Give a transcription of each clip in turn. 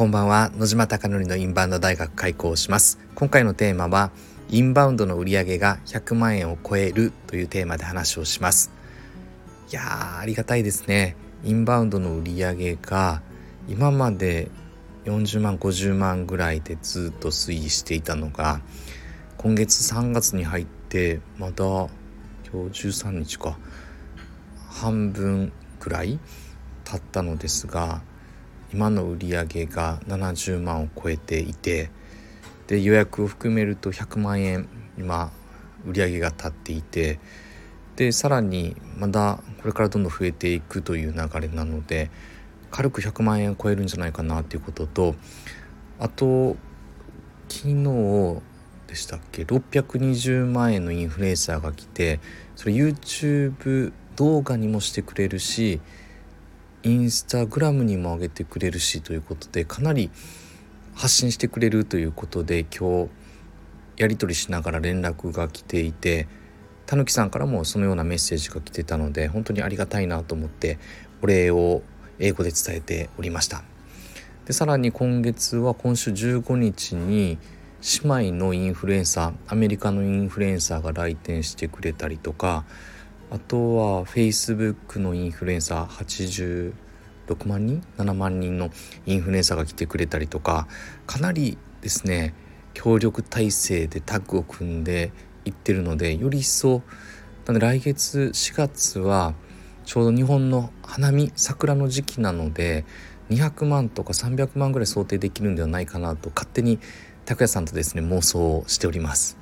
こんばんは。野島貴則のインバウンド大学開校します。今回のテーマはインバウンドの売り上げが100万円を超えるというテーマで話をします。いやーありがたいですね。インバウンドの売り上げが今まで40万50万ぐらいでずっと推移していたのが今月3月に入ってまだ今日13日か。半分くらい経ったのですが今の売り上げが70万を超えていてで予約を含めると100万円今売り上げが立っていてでさらにまだこれからどんどん増えていくという流れなので軽く100万円を超えるんじゃないかなということとあと昨日でしたっけ620万円のインフルエンサーが来てそれ YouTube 動画にもしてくれるしインスタグラムにも上げてくれるしということでかなり発信してくれるということで今日やり取りしながら連絡が来ていてたぬきさんからもそのようなメッセージが来てたので本当にありがたいなと思ってお礼を英語で伝えておりました。でさらに今月は今週15日に姉妹のインフルエンサーアメリカのインフルエンサーが来店してくれたりとかあとは Facebook のインフルエンサー86万人？7万人のインフルエンサーが来てくれたりとかかなりですね協力体制でタッグを組んでいってるのでより一層なので来月4月はちょうど日本の花見桜の時期なので200万とか300万ぐらい想定できるんではないかなと勝手に拓也さんとですね妄想をしております。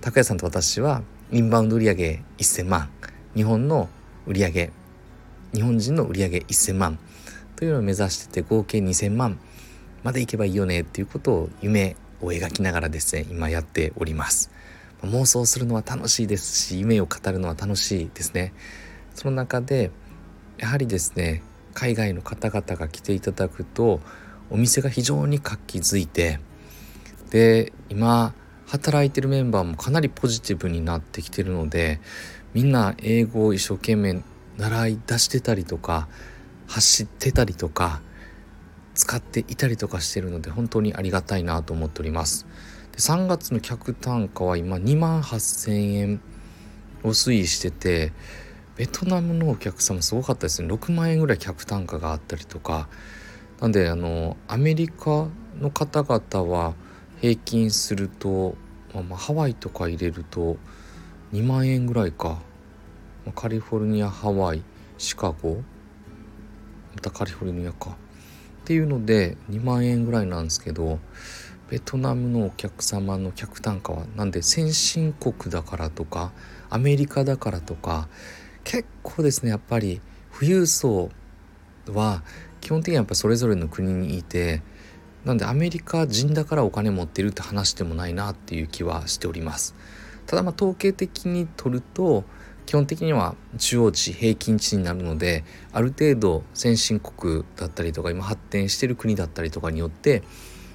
拓也さんと私はインバウンド売上1000万。日本の売り上げ日本人の売り上げ1000万というのを目指してて合計2000万までいけばいいよねっていうことを夢を描きながらですね今やっております。妄想するのは楽しいですし夢を語るのは楽しいですね。その中でやはりですね海外の方々が来ていただくとお店が非常に活気づいてで今働いてるメンバーもかなりポジティブになってきてるのでみんな英語を一生懸命習い出してたりとか走ってたりとか使っていたりとかしてるので本当にありがたいなと思っております。で3月の客単価は今2万8000円を推移しててベトナムのお客様すごかったですね。6万円ぐらい客単価があったりとか。なんであのアメリカの方々は平均すると、まあ、まあハワイとか入れると2万円ぐらいか。カリフォルニアハワイシカゴ。またカリフォルニアか。っていうので2万円ぐらいなんですけどベトナムのお客様の客単価はなんで先進国だからとかアメリカだからとか結構ですねやっぱり富裕層は基本的にはやっぱそれぞれの国にいてなんでアメリカ人だからお金持ってるって話でもないなっていう気はしております。ただまあ統計的に取ると基本的には中央値平均値になるのである程度先進国だったりとか今発展してる国だったりとかによって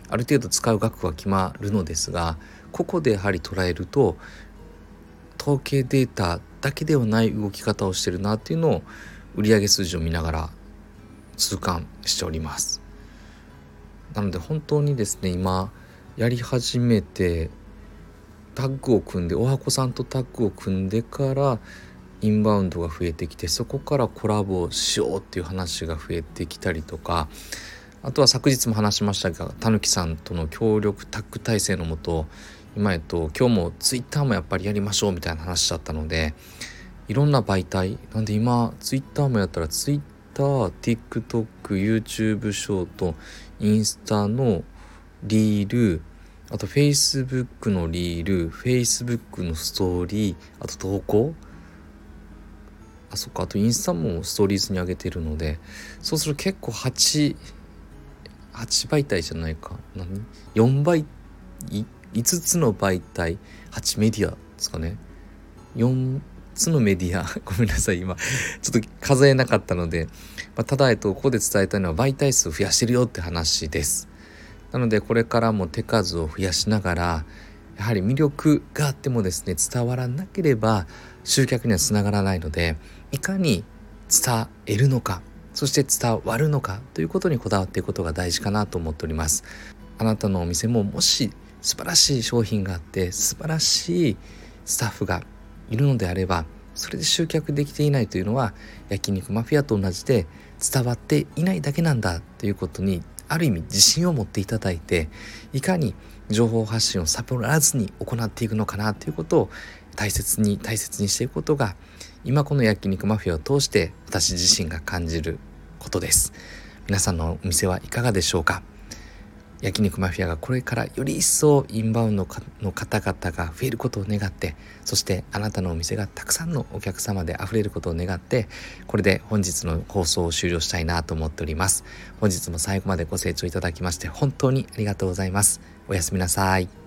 ある程度使う額は決まるのですがここでやはり捉えると統計データだけではない動き方をしてるなっていうのを売上数字を見ながら痛感しております。なので本当にですね今やり始めてタッグを組んでおはこさんとタッグを組んでからインバウンドが増えてきてそこからコラボをしようっていう話が増えてきたりとかあとは昨日も話しましたがたぬきさんとの協力タッグ体制のもと今えっと今日もツイッターもやっぱりやりましょうみたいな話だったのでいろんな媒体なんで今ツイッターもやったらツイッター TikTok、YouTube ショートインスタのリールあと Facebook のリール Facebook のストーリーあと投稿。あそっか。あとインスタもストーリーズに上げてるので。そうすると結構8 8媒体じゃないか。何？4倍？5つの媒体。8メディアですかね。4つのメディア。ごめんなさい。今ちょっと数えなかったので、まあ、ただえっとここで伝えたいのは媒体数を増やしてるよって話です。なのでこれからも手数を増やしながらやはり魅力があってもですね伝わらなければ集客にはつながらないのでいかに伝えるのかそして伝わるのかということにこだわっていくことが大事かなと思っております。あなたのお店ももし素晴らしい商品があって素晴らしいスタッフがいるのであればそれで集客できていないというのは焼肉マフィアと同じで伝わっていないだけなんだということにある意味自信を持っていただいていかに情報発信をサボらずに行っていくのかなということを大切に大切にしていくことが今この焼肉マフィアを通して私自身が感じることです皆さんのお店はいかがでしょうか焼肉マフィアがこれからより一層インバウンドの方々が増えることを願ってそしてあなたのお店がたくさんのお客様で溢れることを願ってこれで本日の放送を終了したいなと思っております。本日も最後までご清聴いただきまして本当にありがとうございます。おやすみなさい。